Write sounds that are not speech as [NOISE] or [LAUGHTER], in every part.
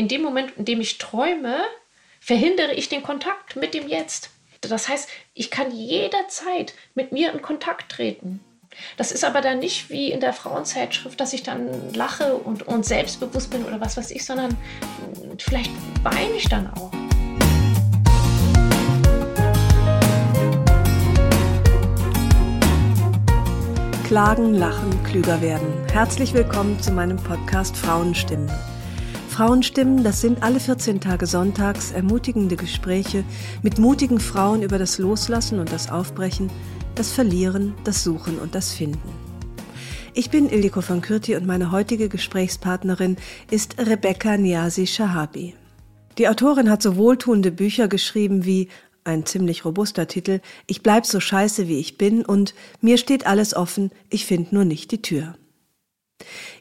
In dem Moment, in dem ich träume, verhindere ich den Kontakt mit dem Jetzt. Das heißt, ich kann jederzeit mit mir in Kontakt treten. Das ist aber dann nicht wie in der Frauenzeitschrift, dass ich dann lache und, und selbstbewusst bin oder was weiß ich, sondern vielleicht weine ich dann auch. Klagen, lachen, klüger werden. Herzlich willkommen zu meinem Podcast Frauenstimmen. Frauenstimmen, das sind alle 14 Tage sonntags ermutigende Gespräche mit mutigen Frauen über das Loslassen und das Aufbrechen, das Verlieren, das Suchen und das Finden. Ich bin Ildiko von Kürti und meine heutige Gesprächspartnerin ist Rebecca Niasi Shahabi. Die Autorin hat so wohltuende Bücher geschrieben wie ein ziemlich robuster Titel, Ich bleib so scheiße wie ich bin und Mir steht alles offen, ich find nur nicht die Tür.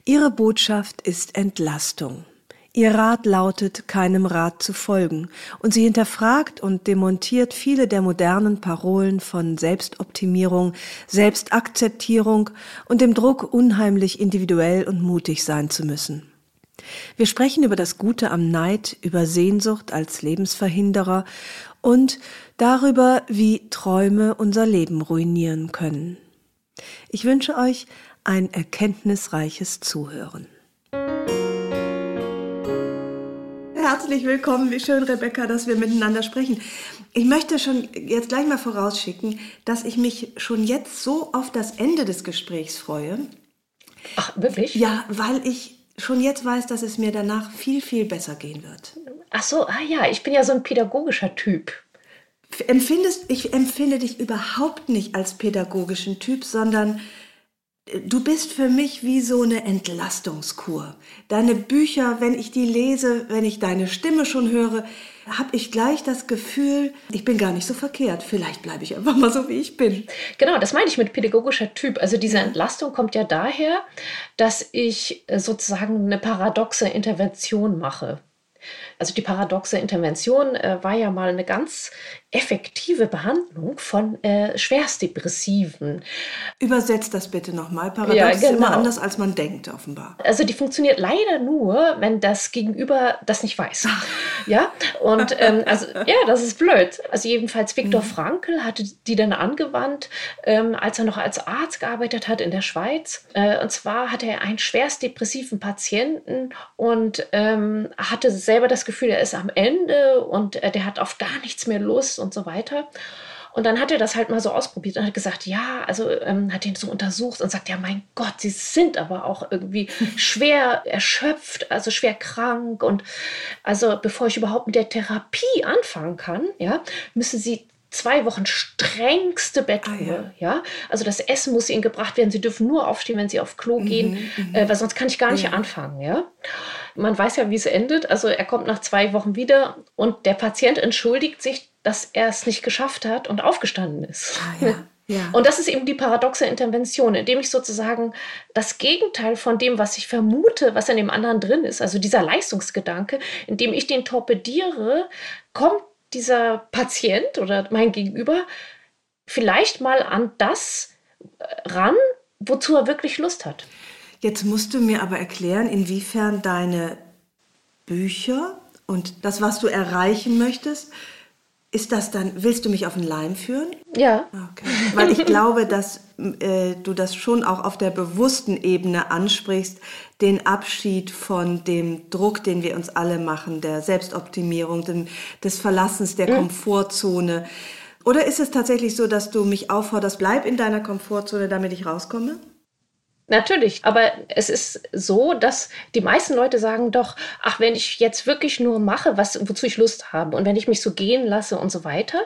Ihre Botschaft ist Entlastung. Ihr Rat lautet, keinem Rat zu folgen, und sie hinterfragt und demontiert viele der modernen Parolen von Selbstoptimierung, Selbstakzeptierung und dem Druck, unheimlich individuell und mutig sein zu müssen. Wir sprechen über das Gute am Neid, über Sehnsucht als Lebensverhinderer und darüber, wie Träume unser Leben ruinieren können. Ich wünsche euch ein erkenntnisreiches Zuhören. Herzlich willkommen, wie schön, Rebecca, dass wir miteinander sprechen. Ich möchte schon jetzt gleich mal vorausschicken, dass ich mich schon jetzt so auf das Ende des Gesprächs freue. Ach, wirklich? Ja, weil ich schon jetzt weiß, dass es mir danach viel, viel besser gehen wird. Ach so, ah ja, ich bin ja so ein pädagogischer Typ. Empfindest, ich empfinde dich überhaupt nicht als pädagogischen Typ, sondern du bist für mich wie so eine Entlastungskur. Deine Bücher, wenn ich die lese, wenn ich deine Stimme schon höre, habe ich gleich das Gefühl, ich bin gar nicht so verkehrt. Vielleicht bleibe ich einfach mal so, wie ich bin. Genau, das meine ich mit pädagogischer Typ. Also diese Entlastung kommt ja daher, dass ich äh, sozusagen eine paradoxe Intervention mache. Also die paradoxe Intervention äh, war ja mal eine ganz effektive Behandlung von äh, Schwerstdepressiven. Übersetzt das bitte nochmal. Paradox ja, genau. ist immer anders, als man denkt, offenbar. Also die funktioniert leider nur, wenn das Gegenüber das nicht weiß. [LAUGHS] ja, und ähm, also ja, das ist blöd. Also jedenfalls Viktor mhm. Frankl hatte die dann angewandt, ähm, als er noch als Arzt gearbeitet hat in der Schweiz. Äh, und zwar hatte er einen schwerstdepressiven Patienten und ähm, hatte selber das Gefühl, er ist am Ende und äh, der hat auf gar nichts mehr Lust und so weiter. Und dann hat er das halt mal so ausprobiert und hat gesagt, ja, also ähm, hat ihn so untersucht und sagt, ja, mein Gott, sie sind aber auch irgendwie [LAUGHS] schwer erschöpft, also schwer krank. Und also bevor ich überhaupt mit der Therapie anfangen kann, ja, müssen sie zwei Wochen strengste Bettruhe, ah, ja. ja. Also das Essen muss ihnen gebracht werden. Sie dürfen nur aufstehen, wenn sie auf Klo mhm, gehen, mhm, äh, weil sonst kann ich gar nicht ja. anfangen, ja. Man weiß ja, wie es endet. Also er kommt nach zwei Wochen wieder und der Patient entschuldigt sich dass er es nicht geschafft hat und aufgestanden ist. Ah, ja. Ja. Und das ist eben die paradoxe Intervention, indem ich sozusagen das Gegenteil von dem, was ich vermute, was in dem anderen drin ist, also dieser Leistungsgedanke, indem ich den torpediere, kommt dieser Patient oder mein Gegenüber vielleicht mal an das ran, wozu er wirklich Lust hat. Jetzt musst du mir aber erklären, inwiefern deine Bücher und das, was du erreichen möchtest, ist das dann, willst du mich auf den Leim führen? Ja. Okay. Weil ich glaube, dass äh, du das schon auch auf der bewussten Ebene ansprichst, den Abschied von dem Druck, den wir uns alle machen, der Selbstoptimierung, dem, des Verlassens der mhm. Komfortzone. Oder ist es tatsächlich so, dass du mich aufforderst, bleib in deiner Komfortzone, damit ich rauskomme? Natürlich, aber es ist so, dass die meisten Leute sagen doch, ach, wenn ich jetzt wirklich nur mache, was, wozu ich Lust habe und wenn ich mich so gehen lasse und so weiter,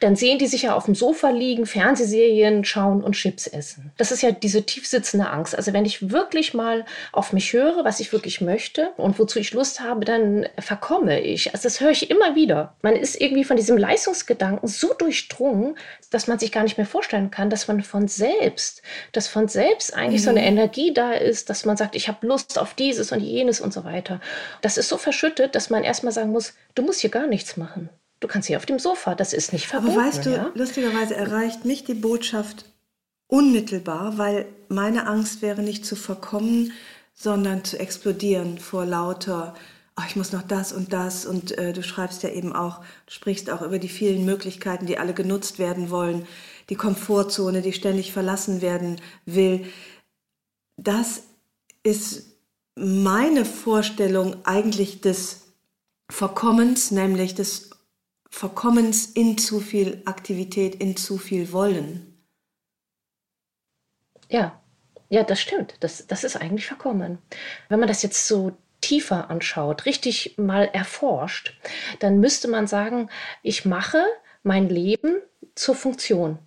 dann sehen die sich ja auf dem Sofa liegen, Fernsehserien schauen und Chips essen. Das ist ja diese tiefsitzende Angst. Also wenn ich wirklich mal auf mich höre, was ich wirklich möchte und wozu ich Lust habe, dann verkomme ich. Also das höre ich immer wieder. Man ist irgendwie von diesem Leistungsgedanken so durchdrungen, dass man sich gar nicht mehr vorstellen kann, dass man von selbst, dass von selbst eigentlich mhm. so eine Energie da ist, dass man sagt, ich habe Lust auf dieses und jenes und so weiter. Das ist so verschüttet, dass man erstmal sagen muss, du musst hier gar nichts machen. Du kannst hier auf dem Sofa, das ist nicht verboten. Aber weißt du, ja? lustigerweise erreicht mich die Botschaft unmittelbar, weil meine Angst wäre nicht zu verkommen, sondern zu explodieren vor lauter, oh, ich muss noch das und das und äh, du schreibst ja eben auch, du sprichst auch über die vielen Möglichkeiten, die alle genutzt werden wollen, die Komfortzone, die ständig verlassen werden will das ist meine Vorstellung eigentlich des Verkommens, nämlich des Verkommens in zu viel Aktivität, in zu viel Wollen. Ja, ja, das stimmt. Das, das ist eigentlich verkommen. Wenn man das jetzt so tiefer anschaut, richtig mal erforscht, dann müsste man sagen, ich mache mein Leben zur Funktion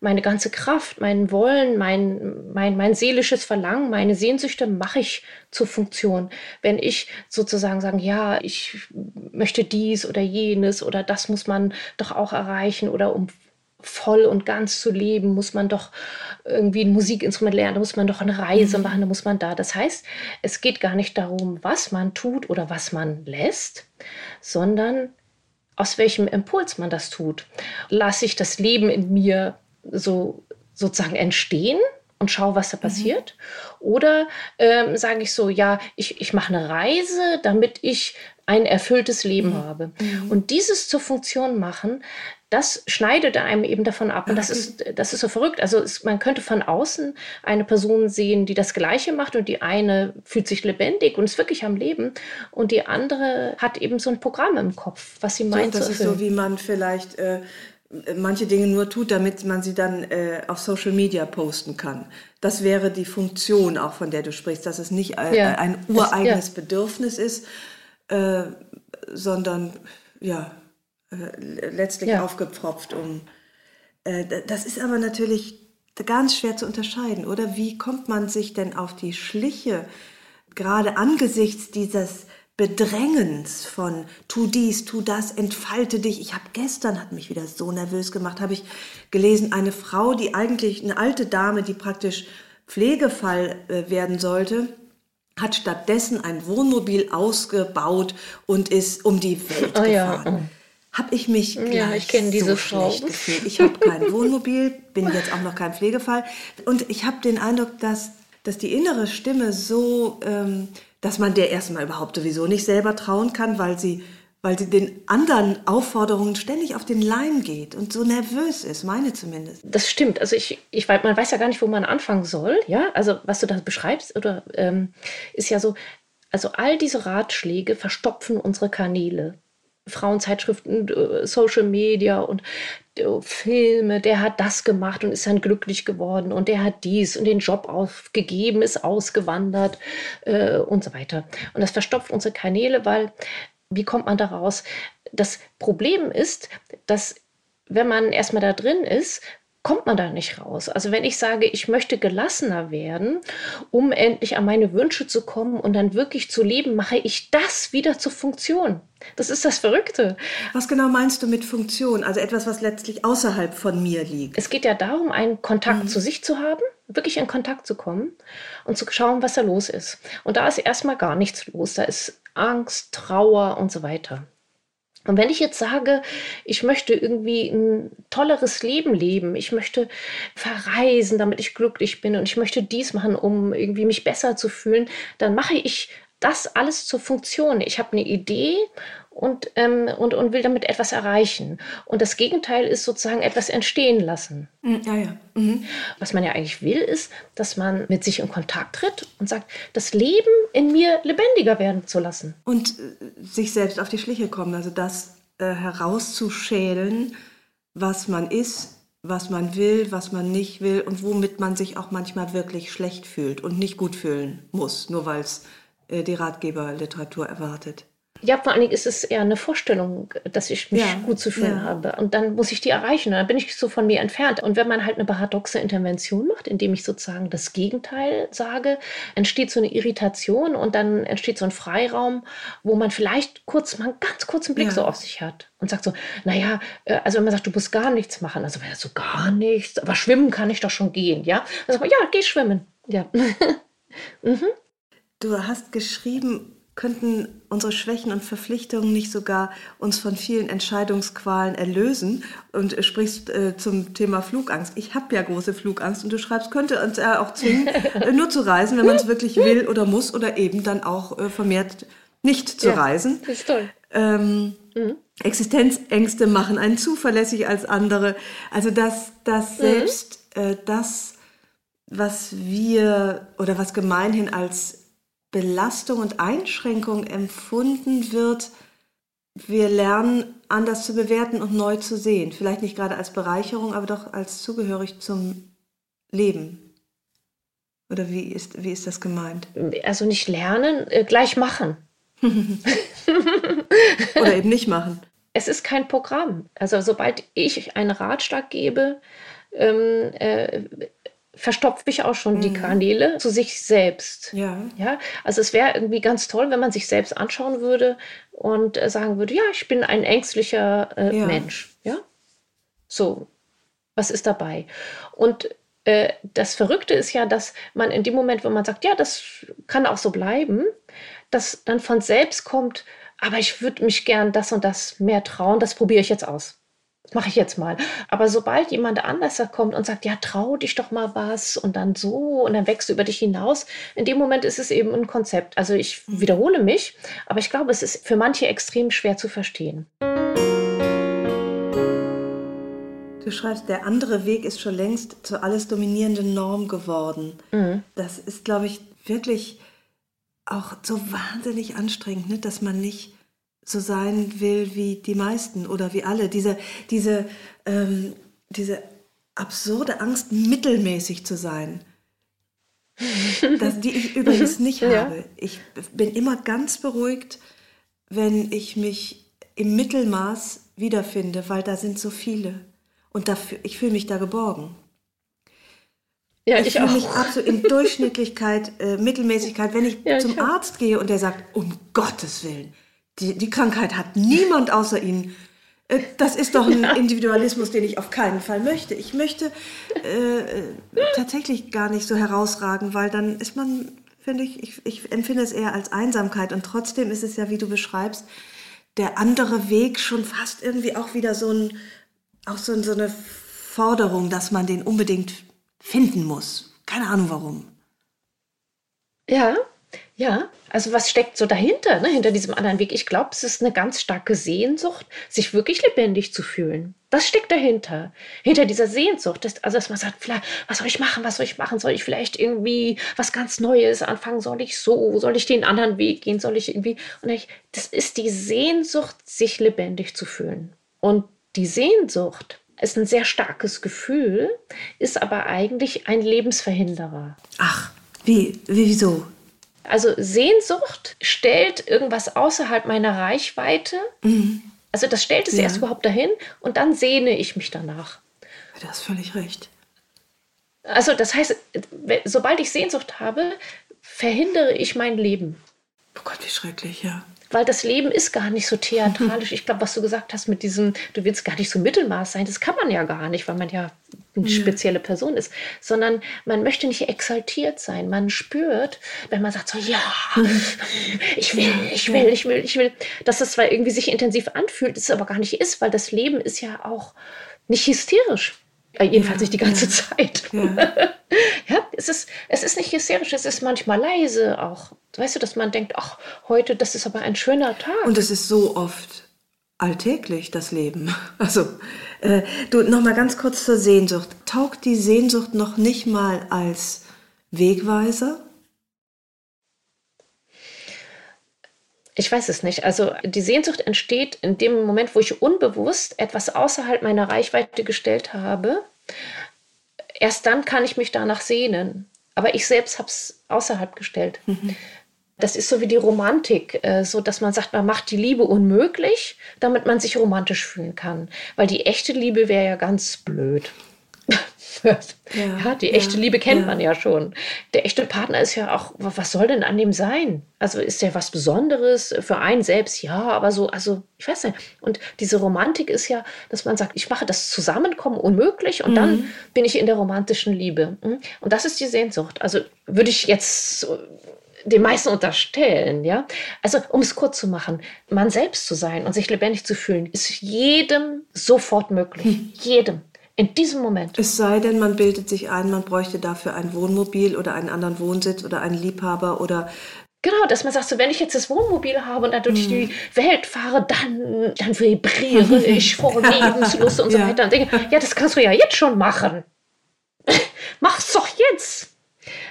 meine ganze Kraft, mein Wollen, mein, mein, mein seelisches Verlangen, meine Sehnsüchte mache ich zur Funktion. Wenn ich sozusagen sagen, ja, ich möchte dies oder jenes oder das muss man doch auch erreichen oder um voll und ganz zu leben, muss man doch irgendwie ein Musikinstrument lernen, da muss man doch eine Reise mhm. machen, da muss man da. Das heißt, es geht gar nicht darum, was man tut oder was man lässt, sondern aus welchem Impuls man das tut. Lasse ich das Leben in mir so sozusagen entstehen und schaue, was da mhm. passiert. Mhm. Oder ähm, sage ich so, ja, ich, ich mache eine Reise, damit ich ein erfülltes Leben mhm. habe. Mhm. Und dieses zur Funktion machen, das schneidet einem eben davon ab. Und das ist, das ist so verrückt. Also es, man könnte von außen eine Person sehen, die das Gleiche macht und die eine fühlt sich lebendig und ist wirklich am Leben und die andere hat eben so ein Programm im Kopf, was sie meint. So, das ist so, wie man vielleicht äh, manche Dinge nur tut, damit man sie dann äh, auf Social Media posten kann. Das wäre die Funktion auch, von der du sprichst, dass es nicht ein, ja. ein ureigenes ja. Bedürfnis ist, äh, sondern ja, äh, letztlich ja. aufgepfropft. Um, äh, das ist aber natürlich ganz schwer zu unterscheiden, oder? Wie kommt man sich denn auf die Schliche, gerade angesichts dieses Bedrängens von tu dies, tu das, entfalte dich. Ich habe gestern, hat mich wieder so nervös gemacht, habe ich gelesen, eine Frau, die eigentlich eine alte Dame, die praktisch Pflegefall äh, werden sollte, hat stattdessen ein Wohnmobil ausgebaut und ist um die Welt oh, gefahren. Ja. Habe ich mich ja, ich kenne diese so Frau. schlecht gefühlt. Ich habe kein Wohnmobil, bin jetzt auch noch kein Pflegefall und ich habe den Eindruck, dass, dass die innere Stimme so ähm, dass man der erstmal überhaupt sowieso nicht selber trauen kann, weil sie, weil sie den anderen Aufforderungen ständig auf den Leim geht und so nervös ist, meine zumindest. Das stimmt. Also ich, ich weiß, man weiß ja gar nicht, wo man anfangen soll. Ja, also was du da beschreibst, oder ähm, ist ja so, also all diese Ratschläge verstopfen unsere Kanäle. Frauenzeitschriften, äh, Social Media und äh, Filme, der hat das gemacht und ist dann glücklich geworden und der hat dies und den Job aufgegeben, ist ausgewandert äh, und so weiter. Und das verstopft unsere Kanäle, weil wie kommt man da raus? Das Problem ist, dass wenn man erstmal da drin ist, kommt man da nicht raus. Also wenn ich sage, ich möchte gelassener werden, um endlich an meine Wünsche zu kommen und dann wirklich zu leben, mache ich das wieder zur Funktion. Das ist das Verrückte. Was genau meinst du mit Funktion? Also etwas, was letztlich außerhalb von mir liegt. Es geht ja darum, einen Kontakt mhm. zu sich zu haben, wirklich in Kontakt zu kommen und zu schauen, was da los ist. Und da ist erstmal gar nichts los. Da ist Angst, Trauer und so weiter. Und wenn ich jetzt sage, ich möchte irgendwie ein tolleres Leben leben, ich möchte verreisen, damit ich glücklich bin und ich möchte dies machen, um irgendwie mich besser zu fühlen, dann mache ich das alles zur Funktion. Ich habe eine Idee und, ähm, und, und will damit etwas erreichen. Und das Gegenteil ist sozusagen etwas entstehen lassen. Ja, ja. Mhm. Was man ja eigentlich will, ist, dass man mit sich in Kontakt tritt und sagt, das Leben in mir lebendiger werden zu lassen. Und äh, sich selbst auf die Schliche kommen, also das äh, herauszuschälen, was man ist, was man will, was man nicht will und womit man sich auch manchmal wirklich schlecht fühlt und nicht gut fühlen muss, nur weil es äh, die Ratgeberliteratur erwartet. Ja, vor allen Dingen ist es eher eine Vorstellung, dass ich mich ja, gut zu fühlen ja. habe. Und dann muss ich die erreichen. Und dann bin ich so von mir entfernt. Und wenn man halt eine paradoxe Intervention macht, indem ich sozusagen das Gegenteil sage, entsteht so eine Irritation und dann entsteht so ein Freiraum, wo man vielleicht kurz mal einen ganz kurzen Blick ja. so auf sich hat und sagt so, naja, äh, also wenn man sagt, du musst gar nichts machen, also wäre so gar nichts, aber schwimmen kann ich doch schon gehen, ja? Also ja, geh schwimmen. Ja. [LAUGHS] mhm. Du hast geschrieben, könnten unsere Schwächen und Verpflichtungen nicht sogar uns von vielen Entscheidungsqualen erlösen? Und sprichst äh, zum Thema Flugangst. Ich habe ja große Flugangst und du schreibst, könnte uns ja auch zwingen, [LAUGHS] äh, nur zu reisen, wenn man es wirklich will oder muss oder eben dann auch äh, vermehrt nicht zu ja, reisen. Das ist toll. Ähm, mhm. Existenzängste machen einen zuverlässig als andere. Also dass, dass mhm. selbst äh, das, was wir oder was gemeinhin als Belastung und Einschränkung empfunden wird, wir lernen anders zu bewerten und neu zu sehen. Vielleicht nicht gerade als Bereicherung, aber doch als zugehörig zum Leben. Oder wie ist, wie ist das gemeint? Also nicht lernen, äh, gleich machen. [LAUGHS] Oder eben nicht machen. Es ist kein Programm. Also sobald ich einen Ratschlag gebe, ähm, äh, verstopfe ich auch schon mhm. die Kanäle zu sich selbst. Ja. ja? Also es wäre irgendwie ganz toll, wenn man sich selbst anschauen würde und äh, sagen würde, ja, ich bin ein ängstlicher äh, ja. Mensch. Ja. So, was ist dabei? Und äh, das Verrückte ist ja, dass man in dem Moment, wo man sagt, ja, das kann auch so bleiben, dass dann von selbst kommt, aber ich würde mich gern das und das mehr trauen, das probiere ich jetzt aus mache ich jetzt mal. Aber sobald jemand anders kommt und sagt, ja, trau dich doch mal was und dann so und dann wächst du über dich hinaus, in dem Moment ist es eben ein Konzept. Also ich wiederhole mich, aber ich glaube, es ist für manche extrem schwer zu verstehen. Du schreibst, der andere Weg ist schon längst zur alles dominierenden Norm geworden. Mhm. Das ist, glaube ich, wirklich auch so wahnsinnig anstrengend, ne? dass man nicht so sein will wie die meisten oder wie alle. Diese, diese, ähm, diese absurde Angst, mittelmäßig zu sein. Das, die ich übrigens [LAUGHS] nicht ja. habe. Ich bin immer ganz beruhigt, wenn ich mich im Mittelmaß wiederfinde, weil da sind so viele. Und dafür, ich fühle mich da geborgen. Ja, ich, ich fühle mich absolut in [LAUGHS] Durchschnittlichkeit, äh, Mittelmäßigkeit. Wenn ich ja, zum ich Arzt gehe und der sagt, um Gottes Willen, die, die Krankheit hat niemand außer Ihnen. Äh, das ist doch ein ja. Individualismus, den ich auf keinen Fall möchte. Ich möchte äh, tatsächlich gar nicht so herausragen, weil dann ist man, finde ich, ich, ich empfinde es eher als Einsamkeit. Und trotzdem ist es ja, wie du beschreibst, der andere Weg schon fast irgendwie auch wieder so, ein, auch so, so eine Forderung, dass man den unbedingt finden muss. Keine Ahnung warum. Ja, ja, also was steckt so dahinter, ne, hinter diesem anderen Weg? Ich glaube, es ist eine ganz starke Sehnsucht, sich wirklich lebendig zu fühlen. Das steckt dahinter. Hinter dieser Sehnsucht. Dass, also, dass man sagt, was soll ich machen? Was soll ich machen? Soll ich vielleicht irgendwie was ganz Neues anfangen? Soll ich so? Soll ich den anderen Weg gehen? Soll ich irgendwie? Und ich, das ist die Sehnsucht, sich lebendig zu fühlen. Und die Sehnsucht ist ein sehr starkes Gefühl, ist aber eigentlich ein Lebensverhinderer. Ach, wie, wieso? Also Sehnsucht stellt irgendwas außerhalb meiner Reichweite. Mhm. Also das stellt es ja. erst überhaupt dahin und dann sehne ich mich danach. Du hast völlig recht. Also das heißt, sobald ich Sehnsucht habe, verhindere ich mein Leben. Oh Gott, wie schrecklich, ja weil das Leben ist gar nicht so theatralisch. Ich glaube, was du gesagt hast mit diesem, du willst gar nicht so Mittelmaß sein, das kann man ja gar nicht, weil man ja eine spezielle Person ist, sondern man möchte nicht exaltiert sein. Man spürt, wenn man sagt so, ja, [LAUGHS] ich will, ich will, ich will, ich will, dass es zwar irgendwie sich intensiv anfühlt, es aber gar nicht ist, weil das Leben ist ja auch nicht hysterisch. Äh, jedenfalls nicht die ganze. Zeit. [LAUGHS] Ja. es, ist, es ist nicht hysterisch, es ist manchmal leise auch. Weißt du, dass man denkt, ach, heute, das ist aber ein schöner Tag. Und es ist so oft alltäglich, das Leben. [LAUGHS] Also, äh, du, noch mal ganz kurz zur Sehnsucht. Taugt die Sehnsucht noch nicht mal als Wegweiser? Ich weiß es nicht. Also die Sehnsucht entsteht in dem Moment, wo ich unbewusst etwas außerhalb meiner Reichweite gestellt habe. Erst dann kann ich mich danach sehnen. Aber ich selbst habe es außerhalb gestellt. Mhm. Das ist so wie die Romantik, äh, so dass man sagt, man macht die Liebe unmöglich, damit man sich romantisch fühlen kann. Weil die echte Liebe wäre ja ganz blöd. [LAUGHS] Ja, die echte ja, Liebe kennt ja. man ja schon. Der echte Partner ist ja auch, was soll denn an dem sein? Also ist der was Besonderes für einen selbst? Ja, aber so, also ich weiß nicht. Und diese Romantik ist ja, dass man sagt, ich mache das Zusammenkommen unmöglich und mhm. dann bin ich in der romantischen Liebe. Hm? Und das ist die Sehnsucht. Also würde ich jetzt den meisten unterstellen, ja. Also, um es kurz zu machen, man selbst zu sein und sich lebendig zu fühlen, ist jedem sofort möglich. Hm. Jedem. In diesem Moment. Es sei denn, man bildet sich ein, man bräuchte dafür ein Wohnmobil oder einen anderen Wohnsitz oder einen Liebhaber oder Genau, dass man sagt, so, wenn ich jetzt das Wohnmobil habe und dann durch die hm. Welt fahre, dann, dann vibriere [LAUGHS] ich vor Lebenslust und so ja. weiter. Und denke, ja, das kannst du ja jetzt schon machen. [LAUGHS] Mach's doch jetzt.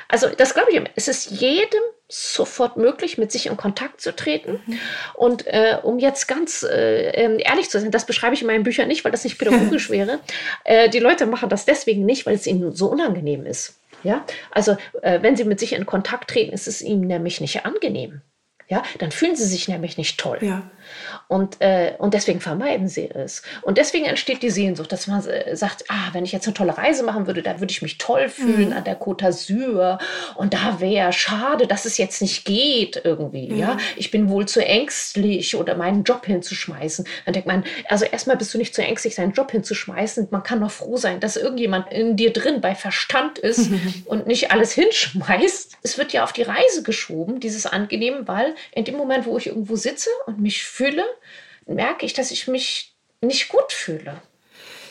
Also das glaube ich, es ist jedem sofort möglich, mit sich in Kontakt zu treten. Mhm. Und äh, um jetzt ganz äh, ähm, ehrlich zu sein, das beschreibe ich in meinen Büchern nicht, weil das nicht pädagogisch [LAUGHS] wäre. Äh, die Leute machen das deswegen nicht, weil es ihnen so unangenehm ist. Ja, also äh, wenn sie mit sich in Kontakt treten, ist es ihnen nämlich nicht angenehm. Ja, dann fühlen sie sich nämlich nicht toll. Ja. Und, äh, und deswegen vermeiden sie es. Und deswegen entsteht die Sehnsucht, dass man äh, sagt, ah, wenn ich jetzt eine tolle Reise machen würde, da würde ich mich toll fühlen mhm. an der Côte d'Azur. Und da wäre schade, dass es jetzt nicht geht irgendwie. Mhm. Ja, ich bin wohl zu ängstlich oder meinen Job hinzuschmeißen. Dann denkt man, also erstmal bist du nicht zu ängstlich, seinen Job hinzuschmeißen. Man kann noch froh sein, dass irgendjemand in dir drin bei Verstand ist [LAUGHS] und nicht alles hinschmeißt. Es wird ja auf die Reise geschoben, dieses Angenehm, weil in dem Moment, wo ich irgendwo sitze und mich fühle, merke ich, dass ich mich nicht gut fühle.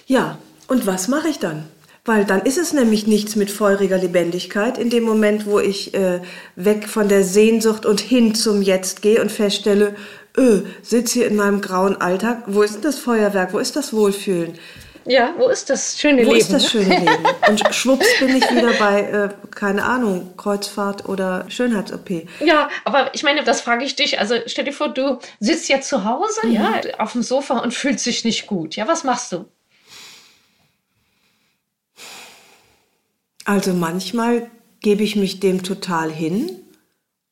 Ja, und was mache ich dann? Weil dann ist es nämlich nichts mit feuriger Lebendigkeit. In dem Moment, wo ich äh, weg von der Sehnsucht und hin zum Jetzt gehe und feststelle, öh, sitze hier in meinem grauen Alltag, wo ist denn das Feuerwerk, wo ist das Wohlfühlen? Ja, wo ist das schöne wo Leben? Wo ist das ne? schöne Leben? [LAUGHS] Und schwupps bin ich wieder bei, äh, keine Ahnung, Kreuzfahrt oder Schönheits-OP. Ja, aber ich meine, das frage ich dich. Also stell dir vor, du sitzt ja zu Hause, mhm. ja, auf dem Sofa und fühlst dich nicht gut. Ja, was machst du? Also manchmal gebe ich mich dem total hin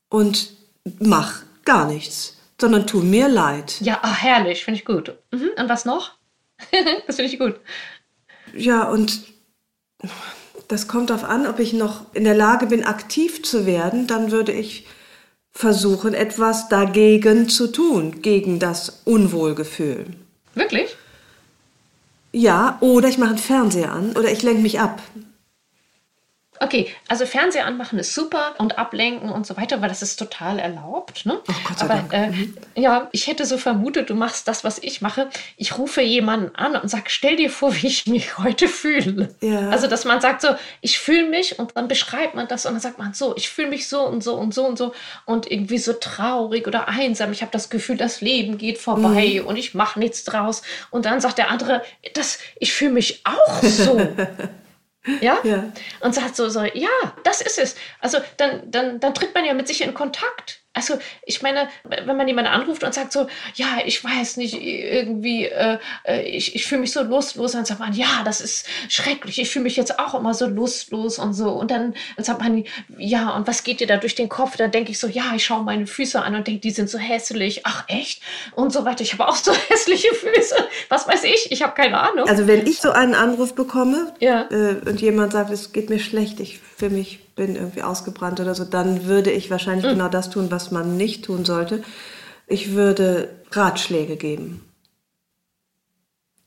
und mach gar nichts, sondern tu mir leid. Ja, ach, herrlich, finde ich gut. Mhm. Und was noch? [LAUGHS] das finde ich gut. Ja, und das kommt darauf an, ob ich noch in der Lage bin, aktiv zu werden. Dann würde ich versuchen, etwas dagegen zu tun, gegen das Unwohlgefühl. Wirklich? Ja, oder ich mache einen Fernseher an oder ich lenke mich ab. Okay, also Fernseher anmachen ist super und ablenken und so weiter, weil das ist total erlaubt. Ne? Oh Gott sei Aber Dank. Äh, mhm. ja, ich hätte so vermutet, du machst das, was ich mache. Ich rufe jemanden an und sage, stell dir vor, wie ich mich [LAUGHS] heute fühle. Ja. Also, dass man sagt so, ich fühle mich und dann beschreibt man das und dann sagt man so, ich fühle mich so und so und so und so und irgendwie so traurig oder einsam. Ich habe das Gefühl, das Leben geht vorbei mhm. und ich mache nichts draus. Und dann sagt der andere, das, ich fühle mich auch so. [LAUGHS] Ja? ja. Und sagt so, so, ja, das ist es. Also dann, dann, dann tritt man ja mit sich in Kontakt. Also ich meine, wenn man jemanden anruft und sagt so, ja, ich weiß nicht, irgendwie, äh, äh, ich, ich fühle mich so lustlos, dann sagt man, ja, das ist schrecklich, ich fühle mich jetzt auch immer so lustlos und so. Und dann sagt man, ja, und was geht dir da durch den Kopf? Dann denke ich so, ja, ich schaue meine Füße an und denke, die sind so hässlich. Ach echt? Und so weiter. Ich habe auch so [LAUGHS] hässliche Füße. Was weiß ich? Ich habe keine Ahnung. Also wenn ich so einen Anruf bekomme ja. äh, und jemand sagt, es geht mir schlecht, ich fühle mich bin irgendwie ausgebrannt oder so, dann würde ich wahrscheinlich mhm. genau das tun, was man nicht tun sollte. Ich würde Ratschläge geben.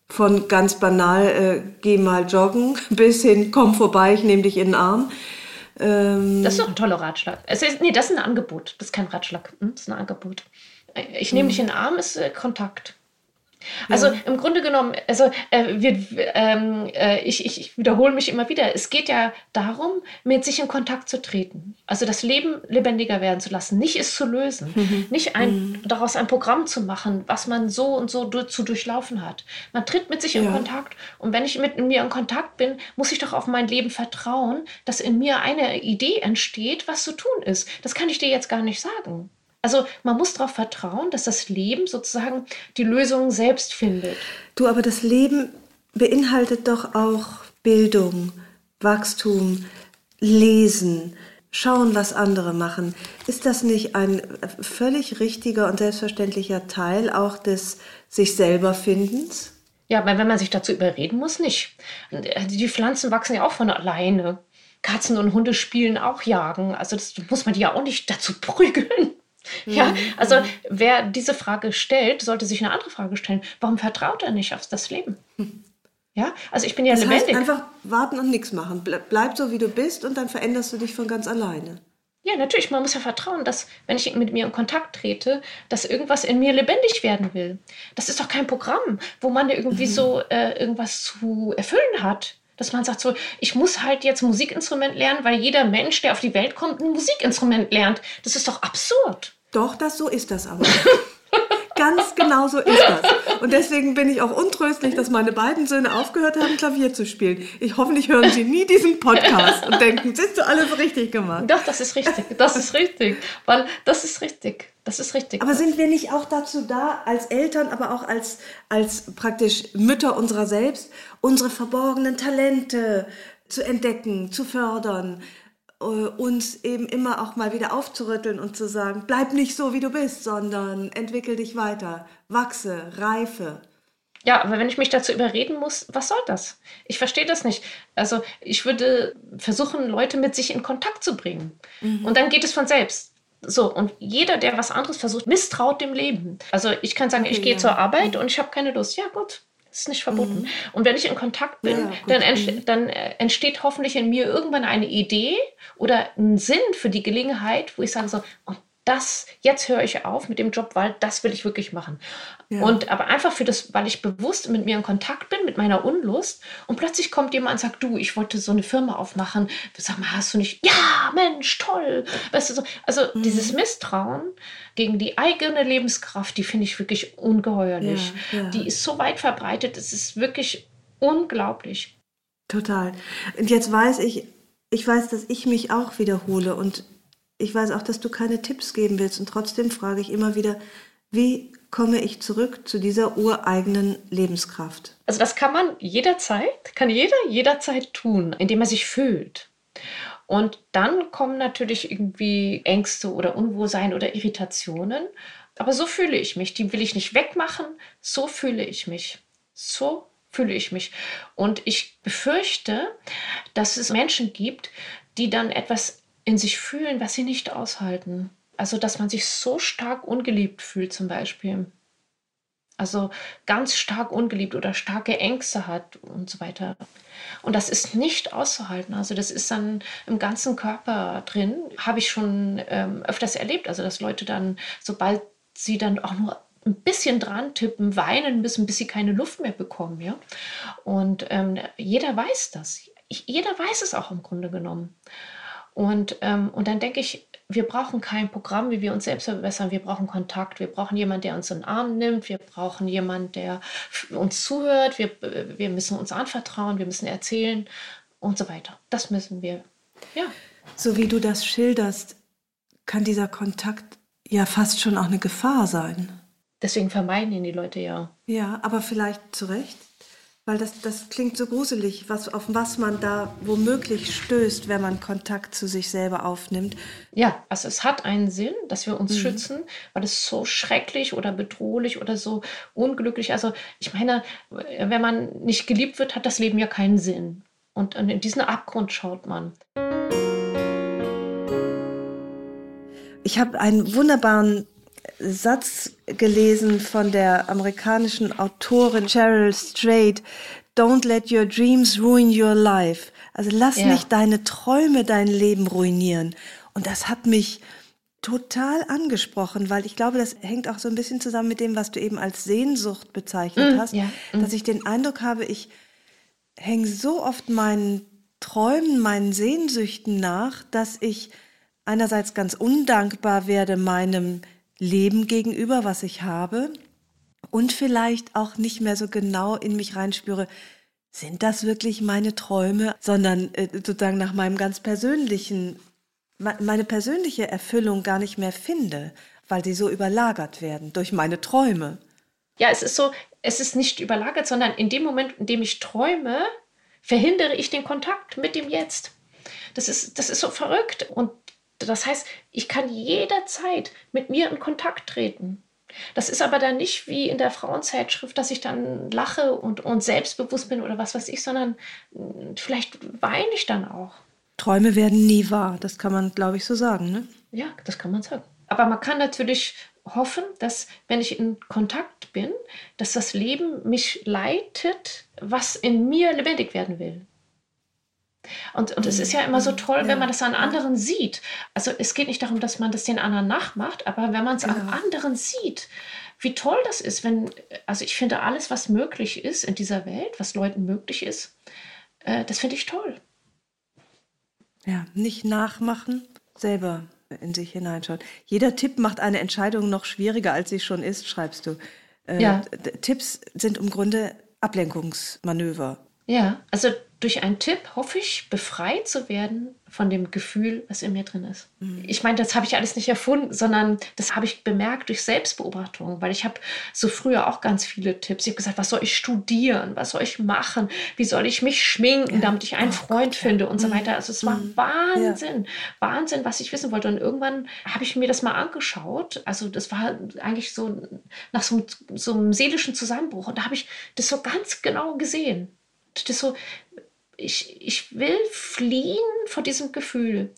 Von ganz banal, äh, geh mal joggen, [LAUGHS] bis hin, komm vorbei, ich nehme dich in den Arm. Ähm, das ist doch ein toller Ratschlag. Es ist, nee, das ist ein Angebot. Das ist kein Ratschlag. Hm, das ist ein Angebot. Ich nehme mhm. dich in den Arm, ist äh, Kontakt. Also ja. im Grunde genommen, also äh, wir, ähm, äh, ich, ich, ich, wiederhole mich immer wieder, es geht ja darum, mit sich in Kontakt zu treten. Also das Leben lebendiger werden zu lassen, nicht es zu lösen, mhm. nicht ein, mhm. daraus ein Programm zu machen, was man so und so du, zu durchlaufen hat. Man tritt mit sich ja. in Kontakt und wenn ich mit mir in Kontakt bin, muss ich doch auf mein Leben vertrauen, dass in mir eine Idee entsteht, was zu tun ist. Das kann ich dir jetzt gar nicht sagen. Also man muss darauf vertrauen, dass das Leben sozusagen die Lösung selbst findet. Du, aber das Leben beinhaltet doch auch Bildung, Wachstum, Lesen, schauen, was andere machen. Ist das nicht ein völlig richtiger und selbstverständlicher Teil auch des sich selber Findens? Ja, weil wenn man sich dazu überreden muss, nicht. Die Pflanzen wachsen ja auch von alleine. Katzen und Hunde spielen auch Jagen. Also das muss man die ja auch nicht dazu prügeln. Ja, mhm. also wer diese Frage stellt, sollte sich eine andere Frage stellen. Warum vertraut er nicht auf das Leben? Ja, also ich bin ja das lebendig. Heißt einfach warten und nichts machen. Bleib so, wie du bist und dann veränderst du dich von ganz alleine. Ja, natürlich. Man muss ja vertrauen, dass, wenn ich mit mir in Kontakt trete, dass irgendwas in mir lebendig werden will. Das ist doch kein Programm, wo man irgendwie mhm. so äh, irgendwas zu erfüllen hat. Dass man sagt so, ich muss halt jetzt Musikinstrument lernen, weil jeder Mensch, der auf die Welt kommt, ein Musikinstrument lernt. Das ist doch absurd. Doch, das so ist das aber. [LAUGHS] Ganz genau so ist das. Und deswegen bin ich auch untröstlich, dass meine beiden Söhne aufgehört haben, Klavier zu spielen. Ich hoffentlich hören sie nie diesen Podcast und denken, siehst du alles richtig gemacht. Doch, das ist richtig. Das ist richtig. Weil das ist richtig. Das ist richtig. Aber sind wir nicht auch dazu da, als Eltern, aber auch als, als praktisch Mütter unserer selbst, unsere verborgenen Talente zu entdecken, zu fördern, uns eben immer auch mal wieder aufzurütteln und zu sagen, bleib nicht so, wie du bist, sondern entwickel dich weiter, wachse, reife. Ja, aber wenn ich mich dazu überreden muss, was soll das? Ich verstehe das nicht. Also ich würde versuchen, Leute mit sich in Kontakt zu bringen. Mhm. Und dann geht es von selbst. So, und jeder, der was anderes versucht, misstraut dem Leben. Also ich kann sagen, okay, ich gehe ja. zur Arbeit mhm. und ich habe keine Lust. Ja, gut, ist nicht verboten. Mhm. Und wenn ich in Kontakt bin, ja, dann, entsteht, mhm. dann äh, entsteht hoffentlich in mir irgendwann eine Idee oder ein Sinn für die Gelegenheit, wo ich sage so, und das, jetzt höre ich auf mit dem Job, weil das will ich wirklich machen. Ja. Und aber einfach für das, weil ich bewusst mit mir in Kontakt bin, mit meiner Unlust und plötzlich kommt jemand und sagt, du, ich wollte so eine Firma aufmachen. Sag mal, hast du nicht? Ja, Mensch, toll. Weißt du, so, also mhm. dieses Misstrauen gegen die eigene Lebenskraft, die finde ich wirklich ungeheuerlich. Ja, ja. Die ist so weit verbreitet, es ist wirklich unglaublich. Total. Und jetzt weiß ich, ich weiß, dass ich mich auch wiederhole und ich weiß auch, dass du keine Tipps geben willst und trotzdem frage ich immer wieder, wie komme ich zurück zu dieser ureigenen Lebenskraft? Also das kann man jederzeit, kann jeder jederzeit tun, indem er sich fühlt. Und dann kommen natürlich irgendwie Ängste oder Unwohlsein oder Irritationen. Aber so fühle ich mich. Die will ich nicht wegmachen. So fühle ich mich. So fühle ich mich. Und ich befürchte, dass es Menschen gibt, die dann etwas in sich fühlen, was sie nicht aushalten. Also, dass man sich so stark ungeliebt fühlt zum Beispiel. Also ganz stark ungeliebt oder starke Ängste hat und so weiter. Und das ist nicht auszuhalten. Also das ist dann im ganzen Körper drin. Habe ich schon ähm, öfters erlebt. Also dass Leute dann, sobald sie dann auch nur ein bisschen dran tippen, weinen müssen, bis sie keine Luft mehr bekommen. Ja? Und ähm, jeder weiß das. Ich, jeder weiß es auch im Grunde genommen. Und, ähm, und dann denke ich, wir brauchen kein Programm, wie wir uns selbst verbessern. Wir brauchen Kontakt. Wir brauchen jemanden, der uns in den Arm nimmt. Wir brauchen jemanden, der uns zuhört. Wir, wir müssen uns anvertrauen. Wir müssen erzählen und so weiter. Das müssen wir. Ja. So wie du das schilderst, kann dieser Kontakt ja fast schon auch eine Gefahr sein. Deswegen vermeiden ihn die Leute ja. Ja, aber vielleicht zu Recht. Weil das, das klingt so gruselig, was, auf was man da womöglich stößt, wenn man Kontakt zu sich selber aufnimmt. Ja, also es hat einen Sinn, dass wir uns mhm. schützen, weil es so schrecklich oder bedrohlich oder so unglücklich. Also ich meine, wenn man nicht geliebt wird, hat das Leben ja keinen Sinn. Und in diesen Abgrund schaut man. Ich habe einen wunderbaren Satz gelesen von der amerikanischen Autorin Cheryl Strait. Don't let your dreams ruin your life. Also lass ja. nicht deine Träume dein Leben ruinieren. Und das hat mich total angesprochen, weil ich glaube, das hängt auch so ein bisschen zusammen mit dem, was du eben als Sehnsucht bezeichnet mm, hast, ja, mm. dass ich den Eindruck habe, ich hänge so oft meinen Träumen, meinen Sehnsüchten nach, dass ich einerseits ganz undankbar werde meinem Leben gegenüber, was ich habe und vielleicht auch nicht mehr so genau in mich reinspüre, sind das wirklich meine Träume, sondern äh, sozusagen nach meinem ganz persönlichen, meine persönliche Erfüllung gar nicht mehr finde, weil sie so überlagert werden durch meine Träume. Ja, es ist so, es ist nicht überlagert, sondern in dem Moment, in dem ich träume, verhindere ich den Kontakt mit dem Jetzt. Das ist, das ist so verrückt. Und das heißt, ich kann jederzeit mit mir in Kontakt treten. Das ist aber dann nicht wie in der Frauenzeitschrift, dass ich dann lache und, und selbstbewusst bin oder was weiß ich, sondern hm, vielleicht weine ich dann auch. Träume werden nie wahr, das kann man, glaube ich, so sagen. Ne? Ja, das kann man sagen. Aber man kann natürlich hoffen, dass wenn ich in Kontakt bin, dass das Leben mich leitet, was in mir lebendig werden will. Und, und es ist ja immer so toll, wenn man das an anderen sieht. Also es geht nicht darum, dass man das den anderen nachmacht, aber wenn man es ja. an anderen sieht, wie toll das ist, wenn, also ich finde alles, was möglich ist in dieser Welt, was Leuten möglich ist, äh, das finde ich toll. Ja, nicht nachmachen, selber in sich hineinschauen. Jeder Tipp macht eine Entscheidung noch schwieriger, als sie schon ist, schreibst du. Äh, ja. Tipps sind im Grunde Ablenkungsmanöver. Ja, also durch einen Tipp hoffe ich, befreit zu werden von dem Gefühl, was in mir drin ist. Mhm. Ich meine, das habe ich alles nicht erfunden, sondern das habe ich bemerkt durch Selbstbeobachtung, weil ich habe so früher auch ganz viele Tipps. Ich habe gesagt, was soll ich studieren, was soll ich machen, wie soll ich mich schminken, ja. damit ich einen oh Freund Gott, finde ja. und so mhm. weiter. Also es war mhm. Wahnsinn, ja. Wahnsinn, was ich wissen wollte. Und irgendwann habe ich mir das mal angeschaut. Also das war eigentlich so nach so, so einem seelischen Zusammenbruch. Und da habe ich das so ganz genau gesehen. Das so, ich, ich will fliehen vor diesem Gefühl.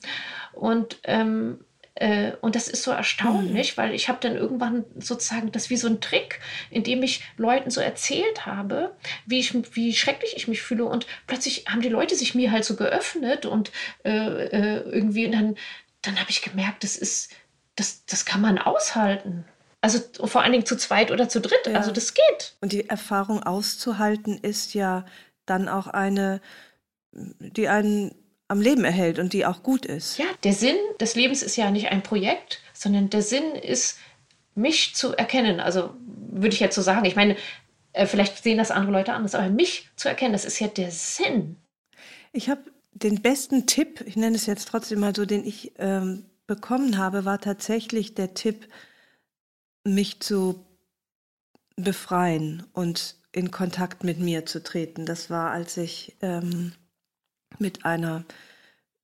Und, ähm, äh, und das ist so erstaunlich, mhm. weil ich habe dann irgendwann sozusagen das wie so ein Trick, in dem ich Leuten so erzählt habe, wie, ich, wie schrecklich ich mich fühle. Und plötzlich haben die Leute sich mir halt so geöffnet und äh, äh, irgendwie, und dann, dann habe ich gemerkt, das ist, das, das kann man aushalten. Also vor allen Dingen zu zweit oder zu dritt. Ja. Also das geht. Und die Erfahrung auszuhalten ist ja dann auch eine die einen am Leben erhält und die auch gut ist. Ja, der Sinn des Lebens ist ja nicht ein Projekt, sondern der Sinn ist, mich zu erkennen. Also würde ich jetzt so sagen. Ich meine, äh, vielleicht sehen das andere Leute anders, aber mich zu erkennen, das ist ja der Sinn. Ich habe den besten Tipp, ich nenne es jetzt trotzdem mal so, den ich ähm, bekommen habe, war tatsächlich der Tipp, mich zu befreien und in Kontakt mit mir zu treten. Das war, als ich ähm, mit einer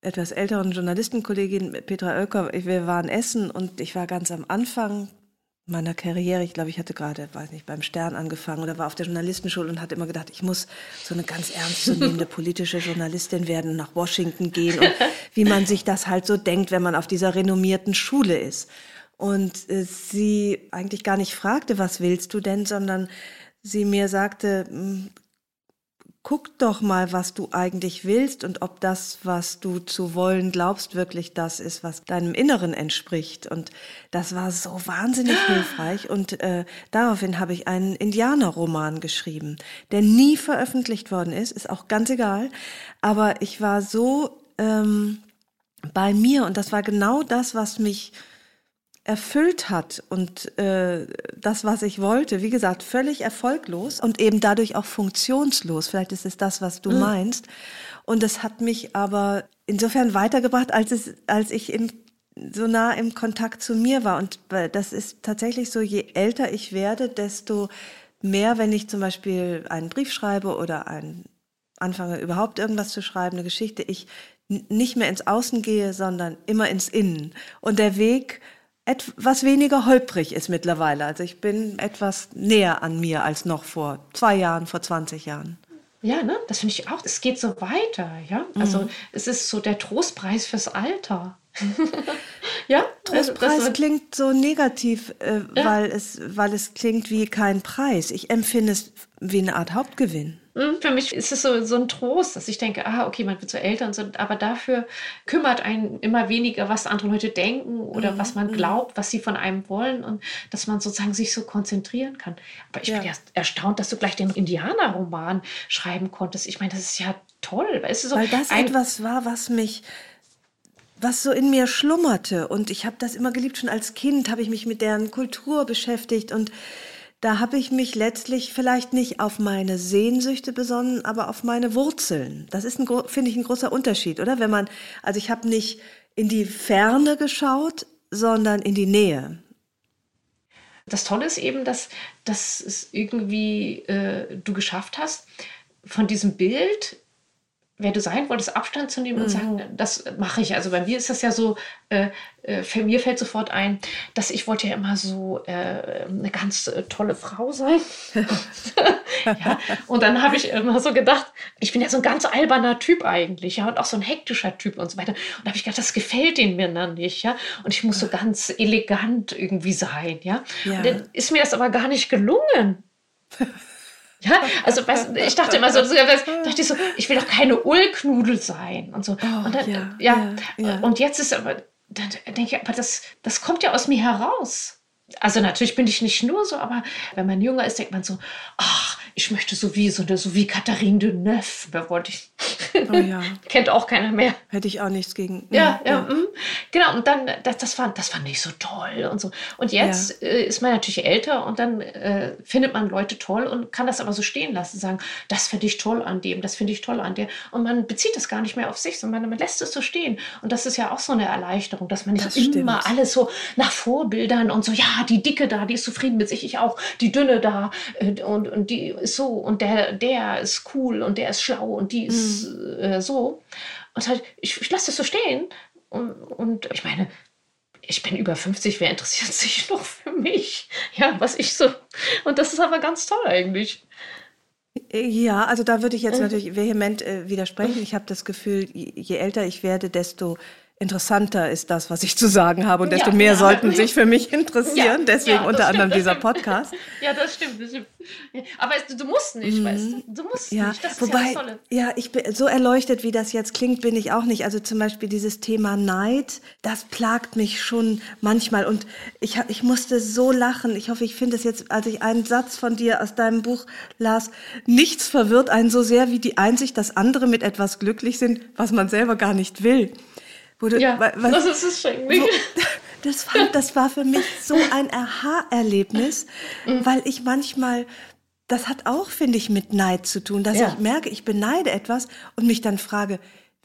etwas älteren Journalistenkollegin, Petra Oelker, wir waren essen und ich war ganz am Anfang meiner Karriere, ich glaube, ich hatte gerade, weiß nicht, beim Stern angefangen oder war auf der Journalistenschule und hatte immer gedacht, ich muss so eine ganz ernstzunehmende [LAUGHS] politische Journalistin werden, nach Washington gehen und wie man sich das halt so denkt, wenn man auf dieser renommierten Schule ist. Und äh, sie eigentlich gar nicht fragte, was willst du denn, sondern sie mir sagte, hm, guck doch mal, was du eigentlich willst und ob das, was du zu wollen glaubst, wirklich das ist, was deinem Inneren entspricht. Und das war so wahnsinnig hilfreich. Und äh, daraufhin habe ich einen Indianerroman geschrieben, der nie veröffentlicht worden ist, ist auch ganz egal. Aber ich war so ähm, bei mir und das war genau das, was mich erfüllt hat und äh, das, was ich wollte, wie gesagt, völlig erfolglos und eben dadurch auch funktionslos. Vielleicht ist es das, was du mhm. meinst. Und es hat mich aber insofern weitergebracht, als es, als ich im, so nah im Kontakt zu mir war. Und das ist tatsächlich so, je älter ich werde, desto mehr, wenn ich zum Beispiel einen Brief schreibe oder ein, anfange überhaupt irgendwas zu schreiben, eine Geschichte, ich nicht mehr ins Außen gehe, sondern immer ins Innen. Und der Weg etwas weniger holprig ist mittlerweile. Also ich bin etwas näher an mir als noch vor zwei Jahren, vor 20 Jahren. Ja, ne? Das finde ich auch. Es geht so weiter, ja. Also mhm. es ist so der Trostpreis fürs Alter. [LAUGHS] ja, Trostpreis also, klingt so negativ, äh, ja. weil es, weil es klingt wie kein Preis. Ich empfinde es wie eine Art Hauptgewinn. Hm, für mich ist es so, so ein Trost, dass ich denke, ah, okay, man wird so älter und so, aber dafür kümmert einen immer weniger, was andere Leute denken oder mhm. was man mhm. glaubt, was sie von einem wollen und dass man sozusagen sich so konzentrieren kann. Aber ich ja. bin erst erstaunt, dass du gleich den Indianerroman schreiben konntest. Ich meine, das ist ja toll. Weißt du, so Weil das etwas war, was mich was so in mir schlummerte und ich habe das immer geliebt schon als Kind habe ich mich mit deren Kultur beschäftigt und da habe ich mich letztlich vielleicht nicht auf meine Sehnsüchte besonnen, aber auf meine Wurzeln. Das ist, finde ich, ein großer Unterschied, oder? Wenn man, also ich habe nicht in die Ferne geschaut, sondern in die Nähe. das Tolle ist eben, dass, dass es irgendwie äh, du geschafft hast, von diesem Bild wer du sein wolltest, Abstand zu nehmen mhm. und sagen, das mache ich. Also bei mir ist das ja so, äh, äh, mir fällt sofort ein, dass ich wollte ja immer so äh, eine ganz äh, tolle Frau sein. [LAUGHS] ja, und dann habe ich immer so gedacht, ich bin ja so ein ganz alberner Typ eigentlich, ja, und auch so ein hektischer Typ und so weiter. Und da habe ich gedacht, das gefällt den Männern nicht, ja. Und ich muss so ganz elegant irgendwie sein, ja. ja. Und dann ist mir das aber gar nicht gelungen. [LAUGHS] Ja, also weißt, ich dachte immer so, dachte ich so, ich will doch keine Ulknudel sein und so. Oh, und dann, ja, ja, ja, und jetzt ist aber, dann denke ich, aber das, das kommt ja aus mir heraus. Also natürlich bin ich nicht nur so, aber wenn man jünger ist, denkt man so, ach, ich möchte so wie so, so wie Katharine Deneuve, da wollte ich. Oh ja. [LAUGHS] Kennt auch keiner mehr. Hätte ich auch nichts gegen. Ja, ja, ja. Mh. genau. Und dann, das, das, war, das war nicht so toll und so. Und jetzt ja. äh, ist man natürlich älter und dann äh, findet man Leute toll und kann das aber so stehen lassen, sagen, das finde ich toll an dem, das finde ich toll an der. Und man bezieht das gar nicht mehr auf sich, sondern man lässt es so stehen. Und das ist ja auch so eine Erleichterung, dass man nicht das immer stimmt. alles so nach Vorbildern und so, ja, die Dicke da, die ist zufrieden mit sich, ich auch, die Dünne da äh, und, und die ist so und der, der ist cool und der ist schlau und die ist mhm. äh, so. Und halt, ich, ich lasse das so stehen. Und, und ich meine, ich bin über 50, wer interessiert [LAUGHS] sich noch für mich? Ja, was ich so. Und das ist aber ganz toll eigentlich. Ja, also da würde ich jetzt natürlich vehement äh, widersprechen. Ich habe das Gefühl, je älter ich werde, desto interessanter ist das, was ich zu sagen habe und desto ja, mehr ja, sollten sich für mich interessieren. Ja, Deswegen unter stimmt, anderem dieser Podcast. [LAUGHS] ja, das stimmt, das stimmt. Aber es, du musst nicht, mhm. weißt du? Du musst nicht. Das wobei, ja, ja, ich bin so erleuchtet, wie das jetzt klingt, bin ich auch nicht. Also zum Beispiel dieses Thema Neid, das plagt mich schon manchmal und ich, ich musste so lachen. Ich hoffe, ich finde es jetzt, als ich einen Satz von dir aus deinem Buch las, nichts verwirrt einen so sehr wie die Einsicht, dass andere mit etwas glücklich sind, was man selber gar nicht will. Du, ja, was, das ist es schrecklich. [LAUGHS] das, fand, das war für mich so ein Aha-Erlebnis, mhm. weil ich manchmal, das hat auch, finde ich, mit Neid zu tun, dass ja. ich merke, ich beneide etwas und mich dann frage,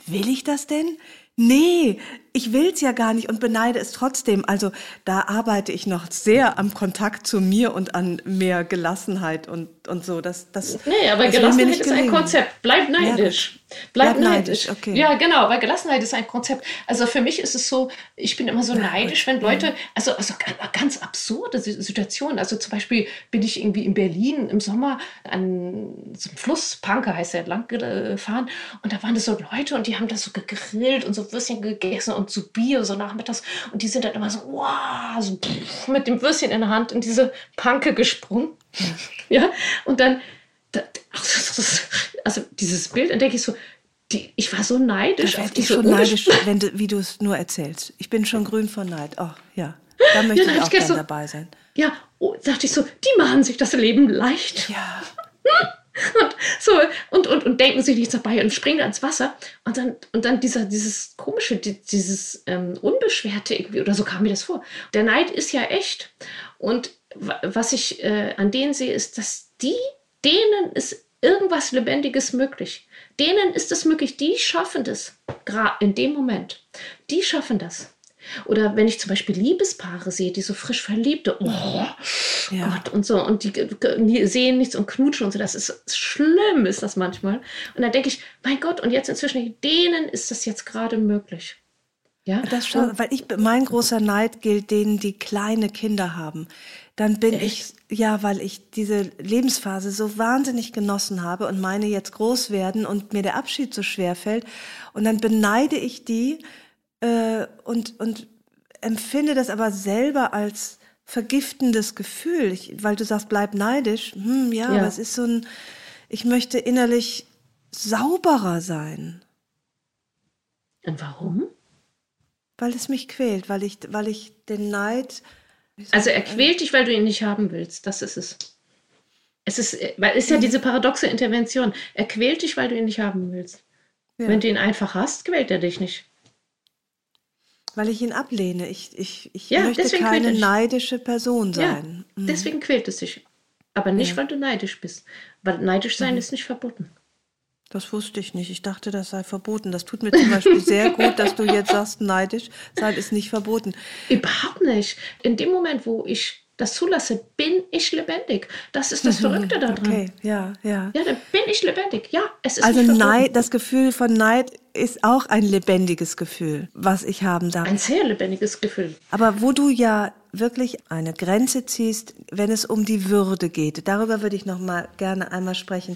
will ich das denn? Nee, ich will's ja gar nicht und beneide es trotzdem. Also da arbeite ich noch sehr am Kontakt zu mir und an mehr Gelassenheit und, und so. Das, das, nee, aber das Gelassenheit ist ein Konzept. Bleib neidisch. Ja, bleib, bleib, neidisch. neidisch. Okay. Ja, genau, weil Gelassenheit ist ein Konzept. Also für mich ist es so, ich bin immer so neidisch, wenn Leute, also, also ganz absurde Situationen. Also zum Beispiel bin ich irgendwie in Berlin im Sommer an so einem Fluss, Panke heißt der, lang gefahren und da waren das so Leute und die haben das so gegrillt und so Würstchen gegessen und und so Bier so nachmittags und die sind dann immer so, wow, so pff, mit dem Würstchen in der Hand in diese Panke gesprungen. ja, [LAUGHS] und dann, also dieses Bild, dann denke ich so, die, ich war so neidisch auf diese schon neidisch, wenn du, wie du es nur erzählst. Ich bin schon grün vor Neid. Oh, ja. Da möchte ja, ich auch gerne so, dabei sein. Ja, oh, dachte ich so, die machen sich das Leben leicht. Ja. [LAUGHS] und so und, und, und denken sich nichts dabei und springen ans Wasser. Und dann und dann dieser dieses komische dieses ähm, unbeschwerte irgendwie oder so kam mir das vor. Der Neid ist ja echt. Und was ich äh, an denen sehe ist dass die denen ist irgendwas Lebendiges möglich. Denen ist es möglich die schaffen das gerade in dem Moment. Die schaffen das oder wenn ich zum Beispiel Liebespaare sehe, die so frisch verliebte, oh, ja. Gott, und so, und die sehen nichts und knutschen und so, das ist schlimm, ist das manchmal. Und dann denke ich, mein Gott, und jetzt inzwischen, denen ist das jetzt gerade möglich. Ja, das schon, weil ich, mein großer Neid gilt denen, die kleine Kinder haben. Dann bin Echt? ich, ja, weil ich diese Lebensphase so wahnsinnig genossen habe und meine jetzt groß werden und mir der Abschied so schwer fällt. Und dann beneide ich die, äh, und, und empfinde das aber selber als vergiftendes Gefühl, ich, weil du sagst, bleib neidisch. Hm, ja, ja, aber es ist so ein, ich möchte innerlich sauberer sein. Und warum? Weil es mich quält, weil ich, weil ich den Neid. Also er quält dich, weil du ihn nicht haben willst. Das ist es. Es ist, weil es ist ja diese paradoxe Intervention. Er quält dich, weil du ihn nicht haben willst. Ja. Wenn du ihn einfach hast, quält er dich nicht. Weil ich ihn ablehne. Ich, ich, ich ja, möchte keine neidische Person sein. Ja, mhm. deswegen quält es sich. Aber nicht, ja. weil du neidisch bist. Weil neidisch sein mhm. ist nicht verboten. Das wusste ich nicht. Ich dachte, das sei verboten. Das tut mir zum Beispiel sehr gut, dass du jetzt sagst, neidisch sein ist nicht verboten. Überhaupt nicht. In dem Moment, wo ich das zulasse, bin ich lebendig. Das ist das Verrückte daran. Okay, ja, ja. Ja, dann bin ich lebendig. Ja, es ist Also Neid, das Gefühl von Neid ist auch ein lebendiges Gefühl, was ich haben darf. Ein sehr lebendiges Gefühl. Aber wo du ja wirklich eine Grenze ziehst, wenn es um die Würde geht, darüber würde ich noch mal gerne einmal sprechen.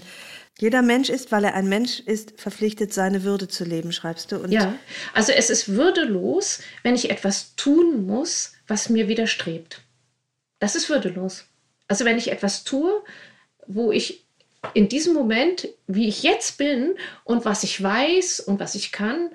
Jeder Mensch ist, weil er ein Mensch ist, verpflichtet, seine Würde zu leben, schreibst du. Und ja, also es ist würdelos, wenn ich etwas tun muss, was mir widerstrebt. Das ist würdelos. Also wenn ich etwas tue, wo ich in diesem Moment, wie ich jetzt bin und was ich weiß und was ich kann,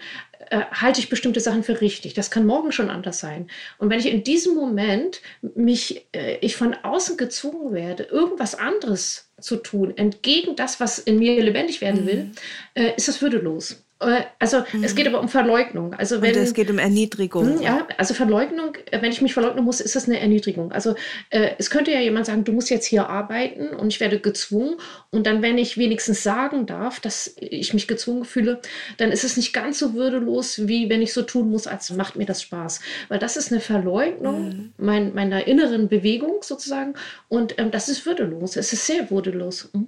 äh, halte ich bestimmte Sachen für richtig. Das kann morgen schon anders sein. Und wenn ich in diesem Moment mich, äh, ich von außen gezwungen werde, irgendwas anderes zu tun, entgegen das, was in mir lebendig werden will, mhm. äh, ist das würdelos. Äh, also mhm. es geht aber um Verleugnung. Also wenn, Und es geht um Erniedrigung. Hm, ja, also Verleugnung, äh, wenn ich mich verleugnen muss, ist das eine Erniedrigung. Also äh, es könnte ja jemand sagen, du musst jetzt hier arbeiten und ich werde gezwungen. Und dann, wenn ich wenigstens sagen darf, dass ich mich gezwungen fühle, dann ist es nicht ganz so würdelos, wie wenn ich so tun muss, als macht mir das Spaß. Weil das ist eine Verleugnung mhm. mein, meiner inneren Bewegung sozusagen. Und ähm, das ist würdelos. Es ist sehr würdelos. Mhm.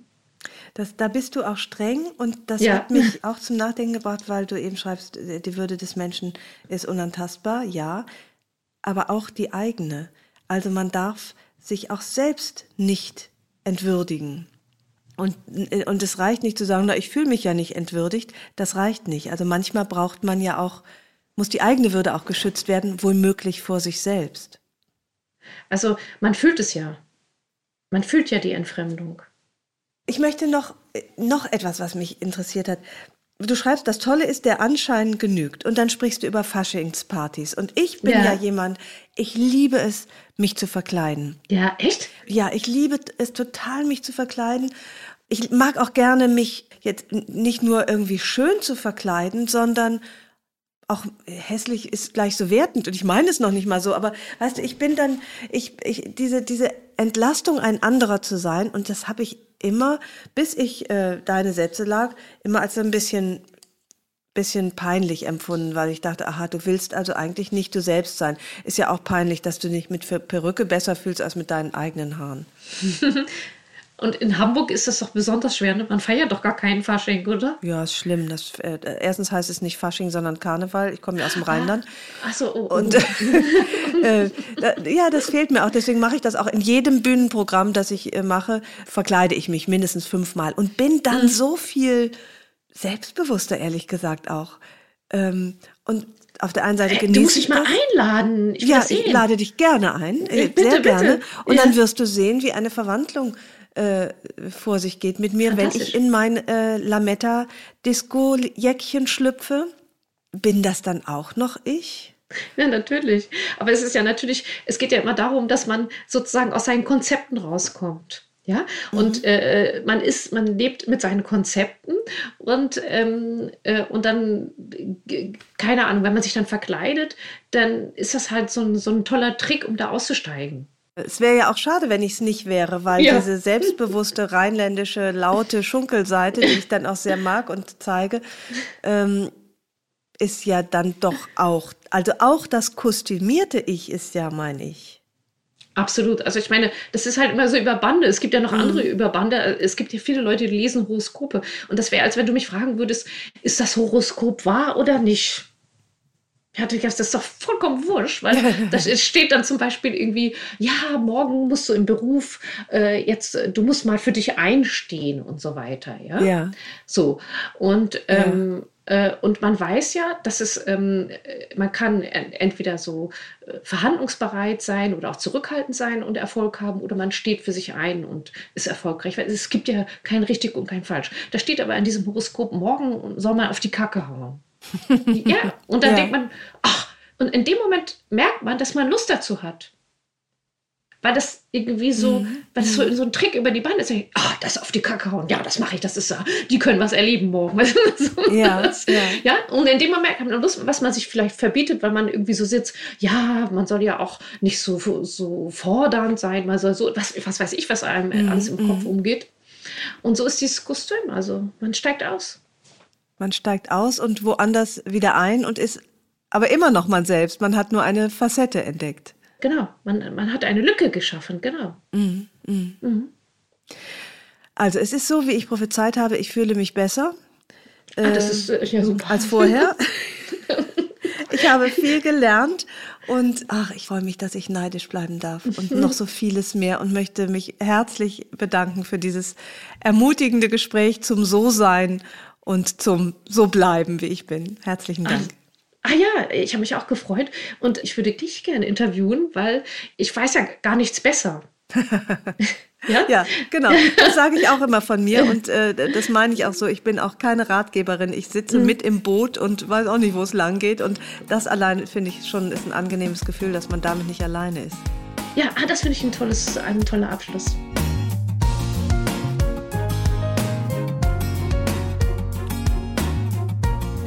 Das, da bist du auch streng und das ja. hat mich auch zum Nachdenken gebracht, weil du eben schreibst, die Würde des Menschen ist unantastbar, ja, aber auch die eigene. Also man darf sich auch selbst nicht entwürdigen. Und, und es reicht nicht zu sagen, na, ich fühle mich ja nicht entwürdigt, das reicht nicht. Also manchmal braucht man ja auch, muss die eigene Würde auch geschützt werden, womöglich vor sich selbst. Also man fühlt es ja. Man fühlt ja die Entfremdung. Ich möchte noch, noch etwas, was mich interessiert hat. Du schreibst, das Tolle ist, der Anschein genügt. Und dann sprichst du über Faschingspartys. Und ich bin ja. ja jemand, ich liebe es, mich zu verkleiden. Ja, echt? Ja, ich liebe es total, mich zu verkleiden. Ich mag auch gerne, mich jetzt nicht nur irgendwie schön zu verkleiden, sondern auch hässlich ist gleich so wertend und ich meine es noch nicht mal so, aber weißt du, ich bin dann, ich, ich diese, diese Entlastung, ein anderer zu sein und das habe ich immer, bis ich äh, deine Sätze lag, immer als ein bisschen bisschen peinlich empfunden, weil ich dachte, aha, du willst also eigentlich nicht du selbst sein. Ist ja auch peinlich, dass du dich mit Perücke besser fühlst als mit deinen eigenen Haaren. [LAUGHS] Und in Hamburg ist das doch besonders schwer. Ne? Man feiert doch gar keinen Fasching, oder? Ja, ist schlimm. Das, äh, erstens heißt es nicht Fasching, sondern Karneval. Ich komme ja aus dem Rheinland. Ach so, oh, oh. Und [LAUGHS] äh, ja, das fehlt mir auch. Deswegen mache ich das auch in jedem Bühnenprogramm, das ich äh, mache, verkleide ich mich mindestens fünfmal und bin dann mhm. so viel selbstbewusster, ehrlich gesagt auch. Ähm, und auf der einen Seite genieße du musst dich mal einladen. Ich ja, ich lade dich gerne ein, äh, bitte, sehr gerne. Bitte. Und ja. dann wirst du sehen, wie eine Verwandlung äh, vor sich geht mit mir, wenn ich in mein äh, Lametta-Disco-Jäckchen schlüpfe. Bin das dann auch noch ich? Ja, natürlich. Aber es ist ja natürlich, es geht ja immer darum, dass man sozusagen aus seinen Konzepten rauskommt. Ja, und mhm. äh, man ist, man lebt mit seinen Konzepten und, ähm, äh, und dann, keine Ahnung, wenn man sich dann verkleidet, dann ist das halt so ein, so ein toller Trick, um da auszusteigen. Es wäre ja auch schade, wenn ich es nicht wäre, weil ja. diese selbstbewusste rheinländische laute Schunkelseite, die ich dann auch sehr mag und zeige, ähm, ist ja dann doch auch, also auch das kostümierte Ich ist ja mein Ich. Absolut. Also ich meine, das ist halt immer so über Bande. Es gibt ja noch mhm. andere über Bande. Es gibt ja viele Leute, die lesen Horoskope. Und das wäre, als wenn du mich fragen würdest, ist das Horoskop wahr oder nicht? Ja, das ist doch vollkommen wurscht, weil [LAUGHS] das steht dann zum Beispiel irgendwie, ja, morgen musst du im Beruf äh, jetzt, du musst mal für dich einstehen und so weiter, ja. Ja. So. Und, ähm, ja. äh, und man weiß ja, dass es, ähm, man kann entweder so äh, verhandlungsbereit sein oder auch zurückhaltend sein und Erfolg haben oder man steht für sich ein und ist erfolgreich. Weil es gibt ja kein richtig und kein falsch. Da steht aber in diesem Horoskop, morgen soll man auf die Kacke hauen. Ja, und dann ja. denkt man, ach, und in dem Moment merkt man, dass man Lust dazu hat. Weil das irgendwie so, mhm. weil das so, so, ein Trick über die Bande ist. Ach, das auf die Kacke hauen. Ja, das mache ich. Das ist so, die können was erleben morgen. [LAUGHS] ja, das, ja. ja. Und in dem Moment hat man Lust, was man sich vielleicht verbietet, weil man irgendwie so sitzt. Ja, man soll ja auch nicht so, so fordernd sein. Man soll so, was, was weiß ich, was einem mhm. alles im Kopf mhm. umgeht. Und so ist dieses Kostüm. Also man steigt aus. Man steigt aus und woanders wieder ein und ist aber immer noch man selbst. Man hat nur eine Facette entdeckt. Genau, man, man hat eine Lücke geschaffen, genau. Mhm. Mhm. Mhm. Also es ist so, wie ich prophezeit habe, ich fühle mich besser. Ah, das ist äh, ja super. Als vorher. [LAUGHS] ich habe viel gelernt und ach, ich freue mich, dass ich neidisch bleiben darf und noch so vieles mehr und möchte mich herzlich bedanken für dieses ermutigende Gespräch zum So-Sein und zum So-Bleiben, wie ich bin. Herzlichen Dank. Ah ja, ich habe mich auch gefreut und ich würde dich gerne interviewen, weil ich weiß ja gar nichts besser. [LAUGHS] ja? ja, genau. Das sage ich auch immer von mir [LAUGHS] und äh, das meine ich auch so. Ich bin auch keine Ratgeberin. Ich sitze mhm. mit im Boot und weiß auch nicht, wo es lang geht. Und das allein finde ich schon ist ein angenehmes Gefühl, dass man damit nicht alleine ist. Ja, ah, das finde ich ein tolles, ein toller Abschluss.